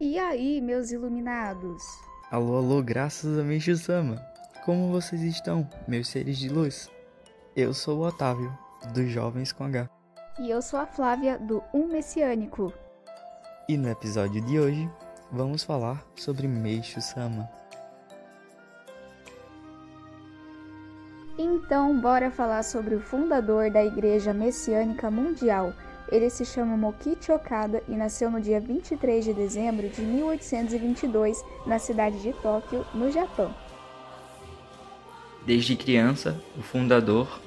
E aí, meus iluminados? Alô, alô, graças a Meixo Sama. Como vocês estão, meus seres de luz? Eu sou o Otávio, dos Jovens com H. E eu sou a Flávia, do Um Messiânico. E no episódio de hoje, vamos falar sobre Meixo Sama. Então, bora falar sobre o fundador da Igreja Messiânica Mundial, ele se chama Mokichi Okada e nasceu no dia 23 de dezembro de 1822 na cidade de Tóquio, no Japão. Desde criança, o fundador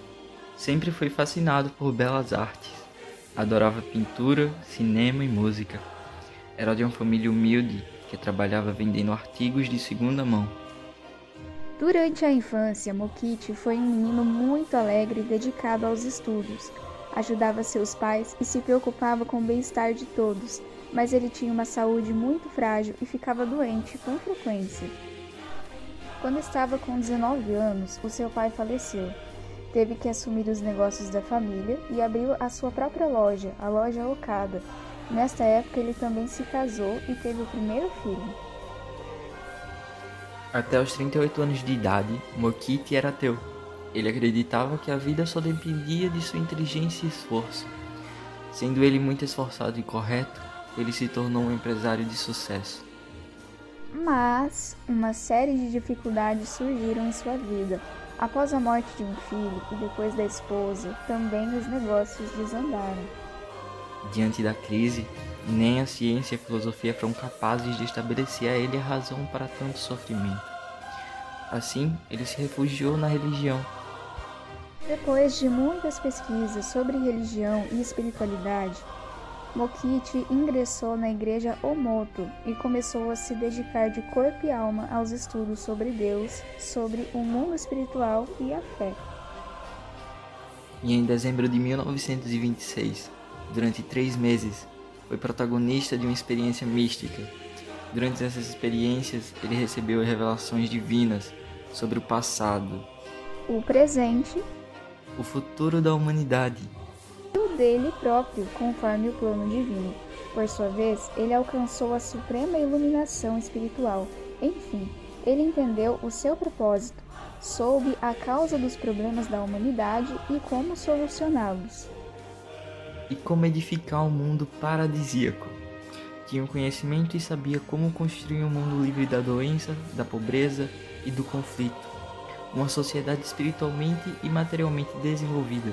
sempre foi fascinado por belas artes. Adorava pintura, cinema e música. Era de uma família humilde que trabalhava vendendo artigos de segunda mão. Durante a infância, Mokichi foi um menino muito alegre e dedicado aos estudos ajudava seus pais e se preocupava com o bem-estar de todos, mas ele tinha uma saúde muito frágil e ficava doente com frequência. Quando estava com 19 anos, o seu pai faleceu. Teve que assumir os negócios da família e abriu a sua própria loja, a loja Okada. Nesta época, ele também se casou e teve o primeiro filho. Até os 38 anos de idade, Mokichi era ateu ele acreditava que a vida só dependia de sua inteligência e esforço. Sendo ele muito esforçado e correto, ele se tornou um empresário de sucesso. Mas uma série de dificuldades surgiram em sua vida. Após a morte de um filho e depois da esposa, também os negócios desandaram. Diante da crise, nem a ciência e a filosofia foram capazes de estabelecer a ele a razão para tanto sofrimento. Assim, ele se refugiou na religião depois de muitas pesquisas sobre religião e espiritualidade, Mokichi ingressou na igreja Omoto e começou a se dedicar de corpo e alma aos estudos sobre Deus, sobre o mundo espiritual e a fé. E em dezembro de 1926, durante três meses, foi protagonista de uma experiência mística. Durante essas experiências, ele recebeu revelações divinas sobre o passado, o presente o futuro da humanidade. O dele próprio, conforme o plano divino. Por sua vez, ele alcançou a suprema iluminação espiritual. Enfim, ele entendeu o seu propósito, soube a causa dos problemas da humanidade e como solucioná-los. E como edificar um mundo paradisíaco. Tinha um conhecimento e sabia como construir um mundo livre da doença, da pobreza e do conflito uma sociedade espiritualmente e materialmente desenvolvida.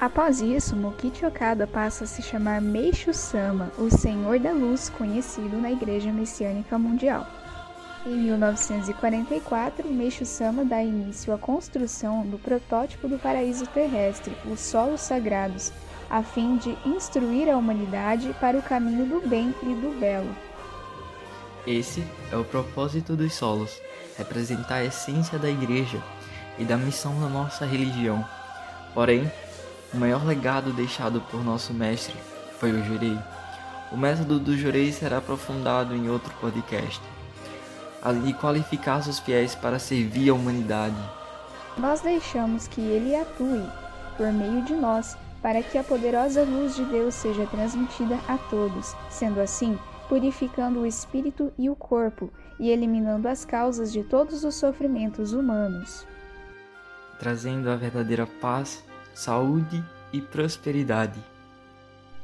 Após isso, Mokichi Okada passa a se chamar Meishu Sama, o Senhor da Luz, conhecido na Igreja Messiânica Mundial. Em 1944, Meishu Sama dá início à construção do protótipo do paraíso terrestre, os solos sagrados, a fim de instruir a humanidade para o caminho do bem e do belo. Esse é o propósito dos solos, representar a essência da igreja e da missão da nossa religião. Porém, o maior legado deixado por nosso mestre foi o jurei. O método do jurei será aprofundado em outro podcast. Ali qualificar os fiéis para servir a humanidade. Nós deixamos que ele atue por meio de nós para que a poderosa luz de Deus seja transmitida a todos. Sendo assim, purificando o espírito e o corpo e eliminando as causas de todos os sofrimentos humanos, trazendo a verdadeira paz, saúde e prosperidade.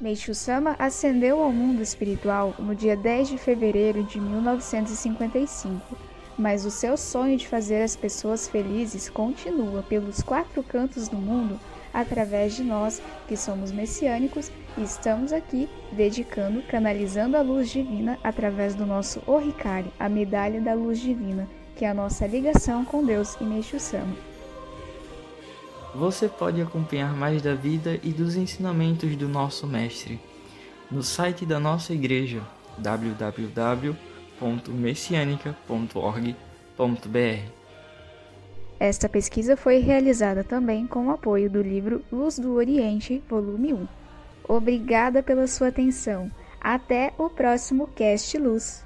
Meishu Sama ascendeu ao mundo espiritual no dia 10 de fevereiro de 1955, mas o seu sonho de fazer as pessoas felizes continua pelos quatro cantos do mundo através de nós, que somos messiânicos e estamos aqui dedicando, canalizando a luz divina através do nosso Oricari, a medalha da luz divina, que é a nossa ligação com Deus e Meixo Sama. Você pode acompanhar mais da vida e dos ensinamentos do nosso mestre no site da nossa igreja www.messianica.org.br. Esta pesquisa foi realizada também com o apoio do livro Luz do Oriente, volume 1. Obrigada pela sua atenção. Até o próximo Cast Luz.